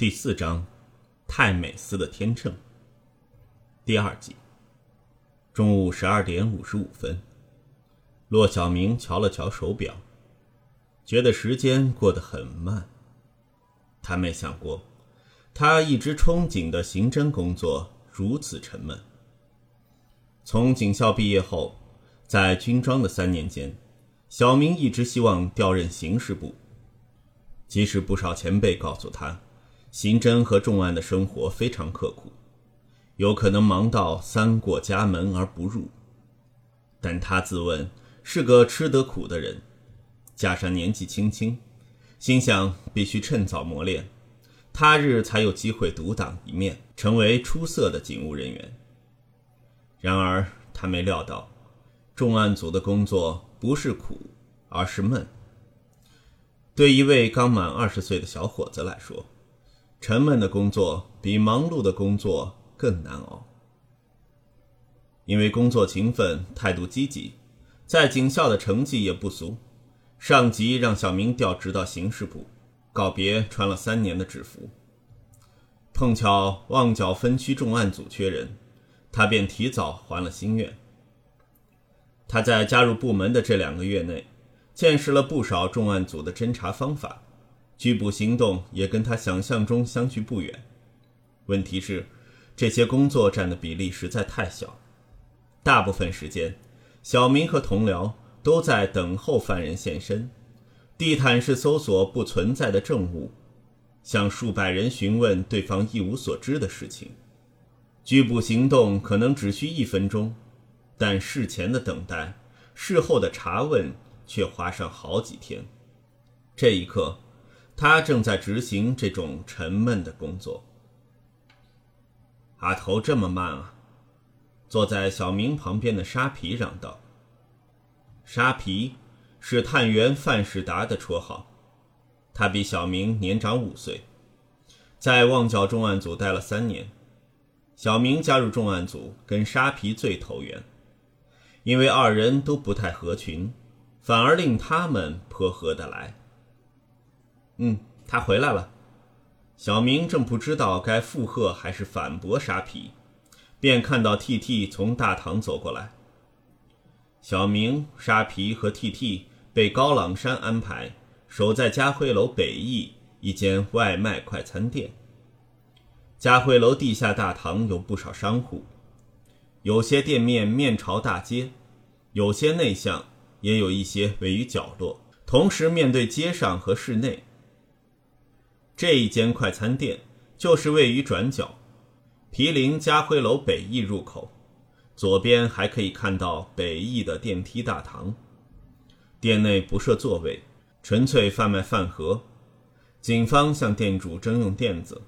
第四章，泰美斯的天秤。第二集，中午十二点五十五分，骆小明瞧了瞧手表，觉得时间过得很慢。他没想过，他一直憧憬的刑侦工作如此沉闷。从警校毕业后，在军装的三年间，小明一直希望调任刑事部，即使不少前辈告诉他。刑侦和重案的生活非常刻苦，有可能忙到三过家门而不入。但他自问是个吃得苦的人，加上年纪轻轻，心想必须趁早磨练，他日才有机会独当一面，成为出色的警务人员。然而他没料到，重案组的工作不是苦，而是闷。对一位刚满二十岁的小伙子来说，沉闷的工作比忙碌的工作更难熬。因为工作勤奋、态度积极，在警校的成绩也不俗。上级让小明调职到刑事部，告别穿了三年的制服。碰巧旺角分区重案组缺人，他便提早还了心愿。他在加入部门的这两个月内，见识了不少重案组的侦查方法。拘捕行动也跟他想象中相距不远，问题是，这些工作占的比例实在太小。大部分时间，小明和同僚都在等候犯人现身，地毯式搜索不存在的证物，向数百人询问对方一无所知的事情。拘捕行动可能只需一分钟，但事前的等待，事后的查问却花上好几天。这一刻。他正在执行这种沉闷的工作。阿头这么慢啊！坐在小明旁边的沙皮嚷道：“沙皮是探员范世达的绰号，他比小明年长五岁，在旺角重案组待了三年。小明加入重案组跟沙皮最投缘，因为二人都不太合群，反而令他们颇合得来。”嗯，他回来了。小明正不知道该附和还是反驳沙皮，便看到 T T 从大堂走过来。小明、沙皮和 T T 被高朗山安排守在嘉辉楼北翼一间外卖快餐店。嘉辉楼地下大堂有不少商户，有些店面面朝大街，有些内向，也有一些位于角落，同时面对街上和室内。这一间快餐店就是位于转角，毗邻家辉楼北翼入口，左边还可以看到北翼的电梯大堂。店内不设座位，纯粹贩卖饭盒。警方向店主征用垫子，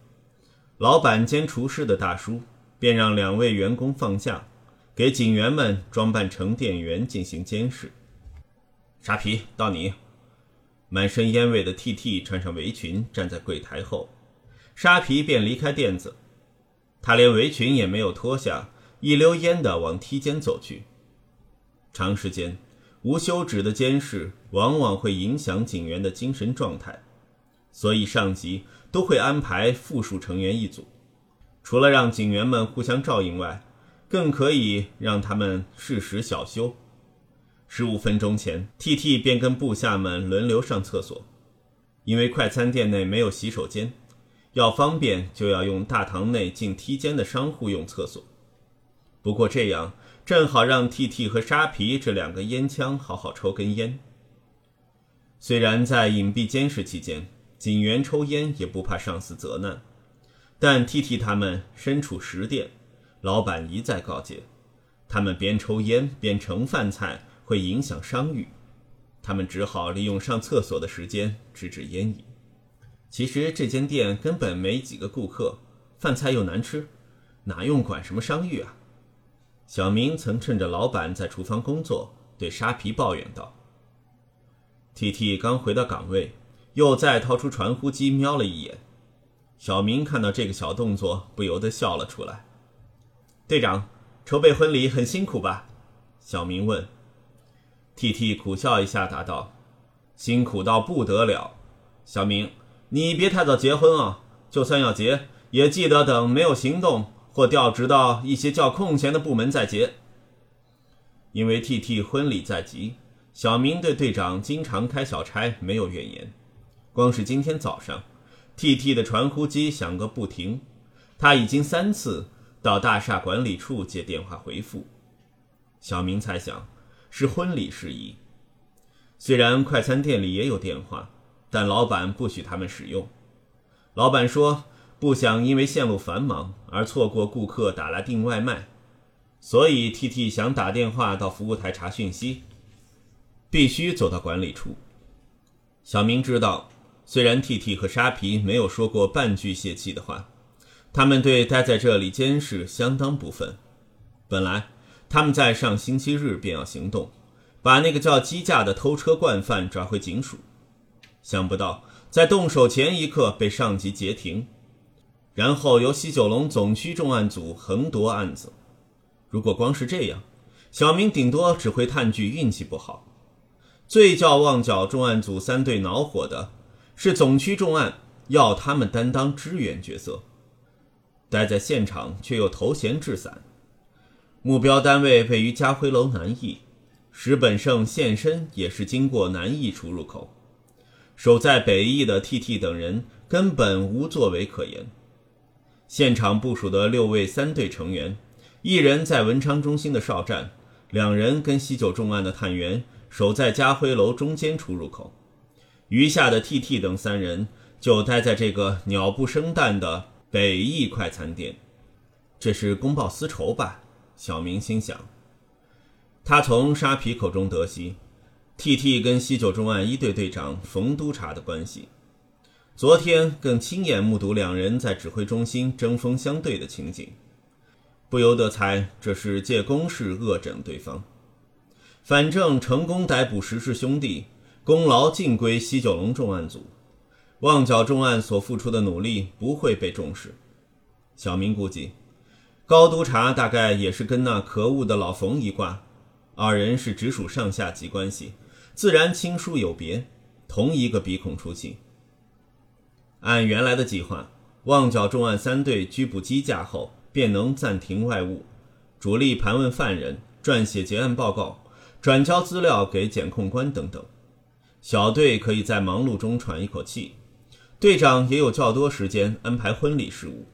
老板兼厨师的大叔便让两位员工放假，给警员们装扮成店员进行监视。沙皮，到你。满身烟味的 T T 穿上围裙，站在柜台后，沙皮便离开垫子。他连围裙也没有脱下，一溜烟地往梯间走去。长时间无休止的监视，往往会影响警员的精神状态，所以上级都会安排复数成员一组，除了让警员们互相照应外，更可以让他们适时小休。十五分钟前，T T 便跟部下们轮流上厕所，因为快餐店内没有洗手间，要方便就要用大堂内进梯间的商户用厕所。不过这样正好让 T T 和沙皮这两个烟枪好好抽根烟。虽然在隐蔽监视期间，警员抽烟也不怕上司责难，但 T T 他们身处实店，老板一再告诫，他们边抽烟边盛饭菜。会影响商誉，他们只好利用上厕所的时间制止烟瘾。其实这间店根本没几个顾客，饭菜又难吃，哪用管什么商誉啊？小明曾趁着老板在厨房工作，对沙皮抱怨道。T T 刚回到岗位，又再掏出传呼机瞄了一眼。小明看到这个小动作，不由得笑了出来。队长，筹备婚礼很辛苦吧？小明问。T T 苦笑一下，答道：“辛苦到不得了，小明，你别太早结婚啊！就算要结，也记得等没有行动或调职到一些较空闲的部门再结。因为 T.T 婚礼在即，小明对队长经常开小差没有怨言。光是今天早上，T.T 的传呼机响个不停，他已经三次到大厦管理处接电话回复。小明猜想是婚礼事宜。虽然快餐店里也有电话，但老板不许他们使用。老板说不想因为线路繁忙而错过顾客打来订外卖。所以，T T 想打电话到服务台查讯息，必须走到管理处。小明知道，虽然 T T 和沙皮没有说过半句泄气的话，他们对待在这里监视相当不忿。本来他们在上星期日便要行动，把那个叫鸡架的偷车惯犯抓回警署，想不到在动手前一刻被上级截停，然后由西九龙总区重案组横夺案子。如果光是这样，小明顶多只会叹句运气不好。最叫旺角重案组三队恼火的是，总区重案要他们担当支援角色，待在现场却又头衔置散。目标单位位于家辉楼南翼，石本胜现身也是经过南翼出入口，守在北翼的 T.T 等人根本无作为可言。现场部署的六位三队成员。一人在文昌中心的哨站，两人跟西九重案的探员守在家辉楼中间出入口，余下的 T.T 等三人就待在这个鸟不生蛋的北翼快餐店。这是公报私仇吧？小明心想。他从沙皮口中得悉，T.T 跟西九重案一队队长冯督察的关系，昨天更亲眼目睹两人在指挥中心针锋相对的情景。不由得猜，这是借公事恶整对方。反正成功逮捕石氏兄弟，功劳尽归西九龙重案组，旺角重案所付出的努力不会被重视。小明估计，高督察大概也是跟那可恶的老冯一挂，二人是直属上下级关系，自然亲疏有别，同一个鼻孔出气。按原来的计划，旺角重案三队拘捕机架后。便能暂停外务，主力盘问犯人，撰写结案报告，转交资料给检控官等等。小队可以在忙碌中喘一口气，队长也有较多时间安排婚礼事务。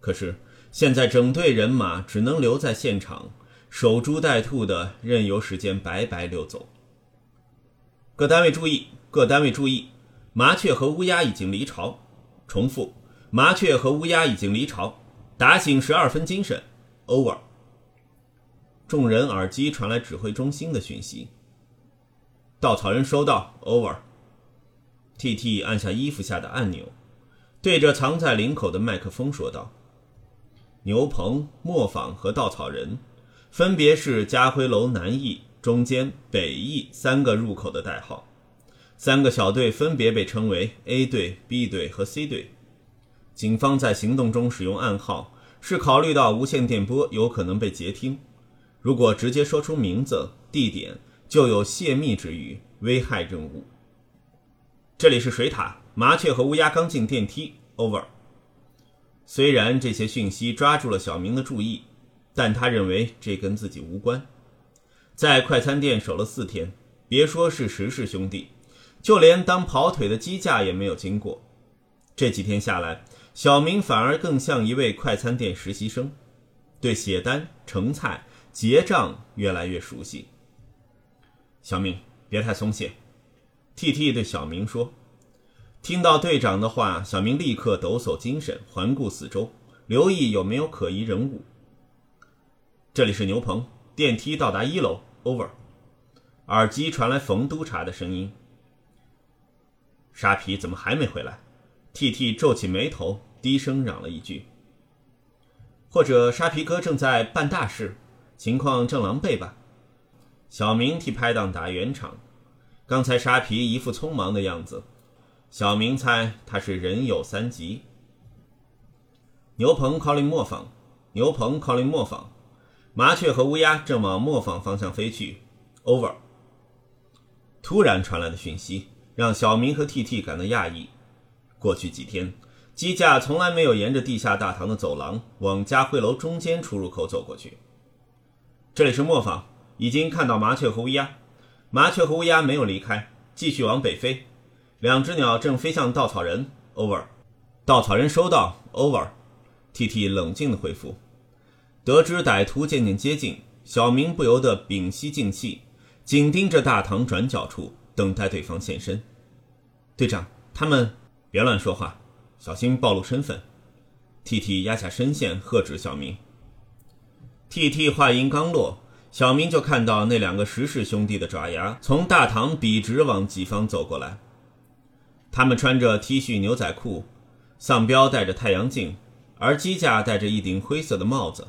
可是现在整队人马只能留在现场，守株待兔的任由时间白白溜走。各单位注意，各单位注意，麻雀和乌鸦已经离巢。重复，麻雀和乌鸦已经离巢。打醒十二分精神，over。众人耳机传来指挥中心的讯息。稻草人收到，over。T T 按下衣服下的按钮，对着藏在领口的麦克风说道：“牛棚、磨坊和稻草人，分别是家辉楼南翼、中间、北翼三个入口的代号。三个小队分别被称为 A 队、B 队和 C 队。”警方在行动中使用暗号，是考虑到无线电波有可能被截听。如果直接说出名字、地点，就有泄密之虞，危害任务。这里是水塔，麻雀和乌鸦刚进电梯。Over。虽然这些讯息抓住了小明的注意，但他认为这跟自己无关。在快餐店守了四天，别说是石氏兄弟，就连当跑腿的机架也没有经过。这几天下来。小明反而更像一位快餐店实习生，对写单、盛菜、结账越来越熟悉。小明，别太松懈。T T 对小明说。听到队长的话，小明立刻抖擞精神，环顾四周，留意有没有可疑人物。这里是牛棚，电梯到达一楼。Over。耳机传来冯督察的声音。沙皮怎么还没回来？T T 皱起眉头。低声嚷了一句：“或者沙皮哥正在办大事，情况正狼狈吧？”小明替拍档打圆场。刚才沙皮一副匆忙的样子，小明猜他是人有三急。牛棚 calling 磨坊，牛棚 calling 磨坊，麻雀和乌鸦正往磨坊方向飞去。Over。突然传来的讯息让小明和 T T 感到讶异。过去几天。机架从来没有沿着地下大堂的走廊往家徽楼中间出入口走过去。这里是磨坊，已经看到麻雀和乌鸦。麻雀和乌鸦没有离开，继续往北飞。两只鸟正飞向稻草人。Over。稻草人收到。Over。T T 冷静的回复。得知歹徒渐渐接近，小明不由得屏息静气，紧盯着大堂转角处，等待对方现身。队长，他们别乱说话，小心暴露身份。T T 压下声线喝止小明。T T 话音刚落，小明就看到那两个石氏兄弟的爪牙从大堂笔直往己方走过来。他们穿着 T 恤牛仔裤，丧彪戴着太阳镜，而机架戴着一顶灰色的帽子，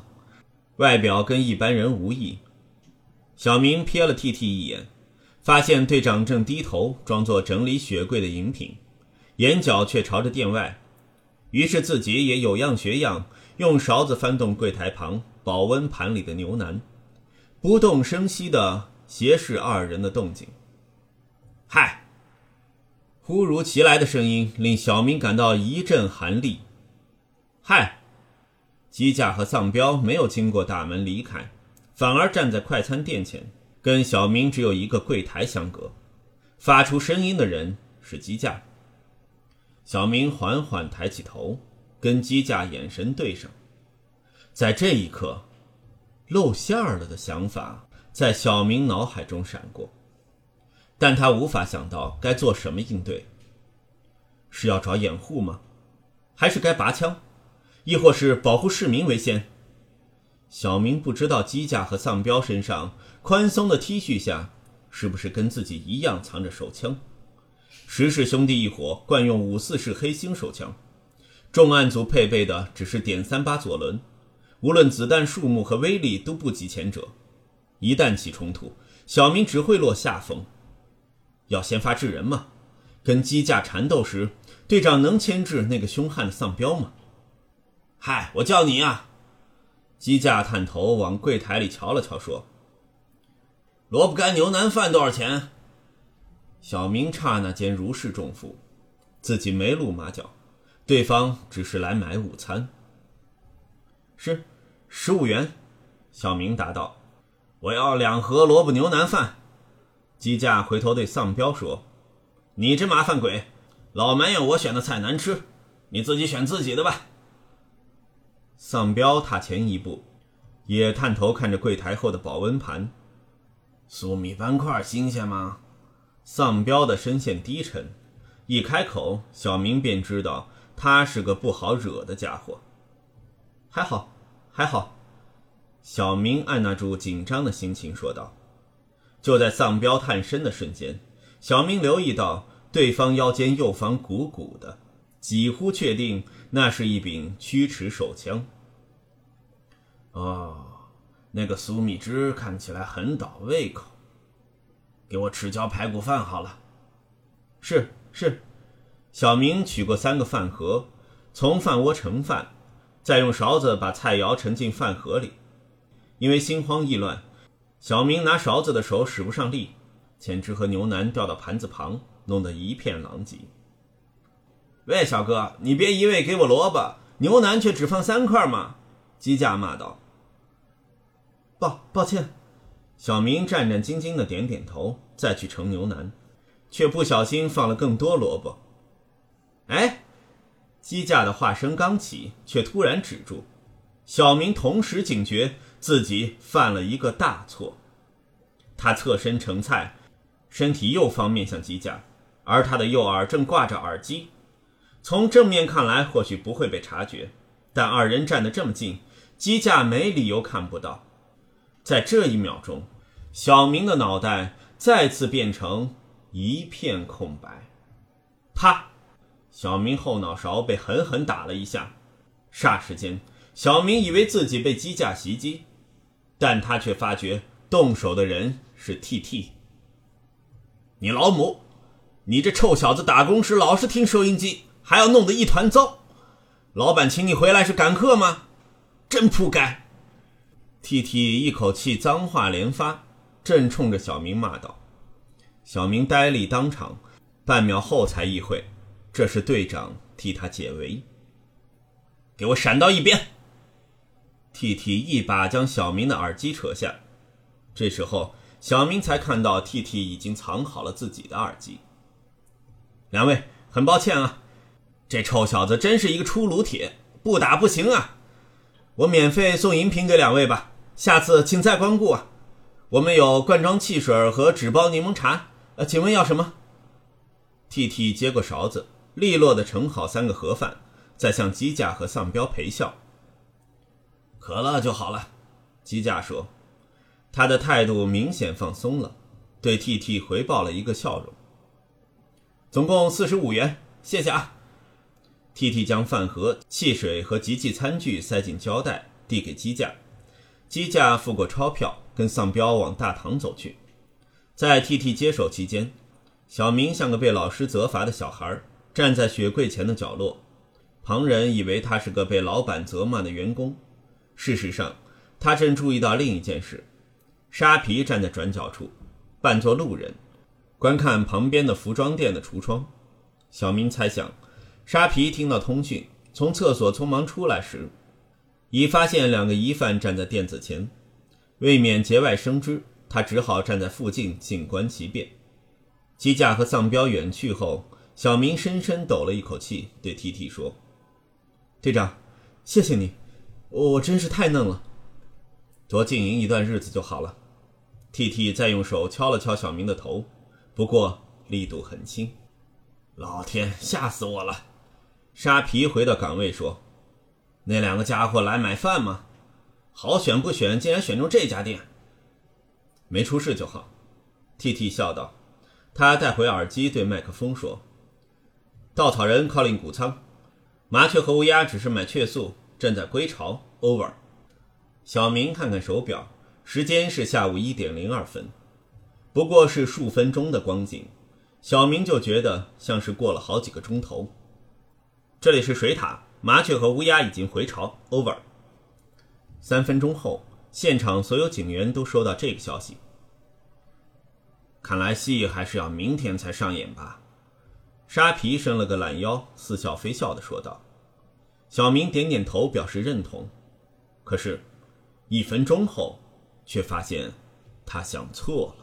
外表跟一般人无异。小明瞥了 T T 一眼，发现队长正低头装作整理雪柜的饮品，眼角却朝着店外，于是自己也有样学样，用勺子翻动柜台旁。保温盘里的牛腩，不动声息地斜视二人的动静。嗨！忽如其来的声音令小明感到一阵寒栗。嗨！机架和丧彪没有经过大门离开，反而站在快餐店前，跟小明只有一个柜台相隔。发出声音的人是机架。小明缓缓抬起头，跟机架眼神对上。在这一刻，露馅儿了的想法在小明脑海中闪过，但他无法想到该做什么应对。是要找掩护吗？还是该拔枪？亦或是保护市民为先？小明不知道机甲和丧彪身上宽松的 T 恤下，是不是跟自己一样藏着手枪？石氏兄弟一伙惯用五四式黑星手枪，重案组配备的只是点三八左轮。无论子弹数目和威力都不及前者，一旦起冲突，小明只会落下风。要先发制人吗？跟机架缠斗时，队长能牵制那个凶悍的丧彪吗？嗨，我叫你啊！机架探头往柜台里瞧了瞧，说：“萝卜干牛腩饭多少钱？”小明刹那间如释重负，自己没露马脚，对方只是来买午餐。是。十五元，小明答道：“我要两盒萝卜牛腩饭。”机架回头对丧彪说：“你这麻烦鬼，老埋怨我选的菜难吃，你自己选自己的吧。”丧彪踏前一步，也探头看着柜台后的保温盘。粟米斑块新鲜吗？丧彪的声线低沉，一开口，小明便知道他是个不好惹的家伙。还好。还好，小明按捺住紧张的心情说道。就在丧彪探身的瞬间，小明留意到对方腰间右方鼓鼓的，几乎确定那是一柄曲尺手枪。哦，那个苏米汁看起来很倒胃口，给我吃椒排骨饭好了。是是，小明取过三个饭盒，从饭窝盛饭。再用勺子把菜肴盛进饭盒里，因为心慌意乱，小明拿勺子的手使不上力，钱汁和牛腩掉到盘子旁，弄得一片狼藉。喂，小哥，你别一味给我萝卜，牛腩却只放三块嘛！机架骂道。抱抱歉，小明战战兢兢地点点头，再去盛牛腩，却不小心放了更多萝卜。哎。机架的话声刚起，却突然止住。小明同时警觉自己犯了一个大错。他侧身盛菜，身体右方面向机架，而他的右耳正挂着耳机。从正面看来，或许不会被察觉，但二人站得这么近，机架没理由看不到。在这一秒钟，小明的脑袋再次变成一片空白。啪！小明后脑勺被狠狠打了一下，霎时间，小明以为自己被机架袭击，但他却发觉动手的人是 T.T。你老母！你这臭小子打工时老是听收音机，还要弄得一团糟。老板请你回来是赶客吗？真扑街！T.T 一口气脏话连发，正冲着小明骂道。小明呆立当场，半秒后才意会。这是队长替他解围。给我闪到一边！”T T 一把将小明的耳机扯下，这时候小明才看到 T T 已经藏好了自己的耳机。两位，很抱歉啊，这臭小子真是一个出炉铁，不打不行啊！我免费送饮品给两位吧，下次请再光顾啊！我们有罐装汽水和纸包柠檬茶，呃，请问要什么？T T 接过勺子，利落地盛好三个盒饭，再向机架和丧彪陪笑。可乐就好了，机架说，他的态度明显放松了，对 T T 回报了一个笑容。总共四十五元，谢谢啊。T T 将饭盒、汽水和集器餐具塞进胶带，递给机架，机架付过钞票。跟丧彪往大堂走去，在 T T 接手期间，小明像个被老师责罚的小孩，站在雪柜前的角落。旁人以为他是个被老板责骂的员工，事实上，他正注意到另一件事：沙皮站在转角处，扮作路人，观看旁边的服装店的橱窗。小明猜想，沙皮听到通讯，从厕所匆忙出来时，已发现两个疑犯站在店子前。为免节外生枝，他只好站在附近静观其变。机架和丧彪远去后，小明深深抖了一口气，对 T T 说：“队长，谢谢你，我真是太嫩了。多经营一段日子就好了。”T T 再用手敲了敲小明的头，不过力度很轻。老天，吓死我了！沙皮回到岗位说：“那两个家伙来买饭吗？”好选不选，竟然选中这家店。没出事就好，T T 笑道。他带回耳机，对麦克风说：“稻草人靠近谷仓，麻雀和乌鸦只是买雀粟，正在归巢。Over。”小明看看手表，时间是下午一点零二分，不过是数分钟的光景，小明就觉得像是过了好几个钟头。这里是水塔，麻雀和乌鸦已经回巢。Over。三分钟后，现场所有警员都收到这个消息。看来戏还是要明天才上演吧？沙皮伸了个懒腰，似笑非笑地说道。小明点点头，表示认同。可是，一分钟后，却发现他想错了。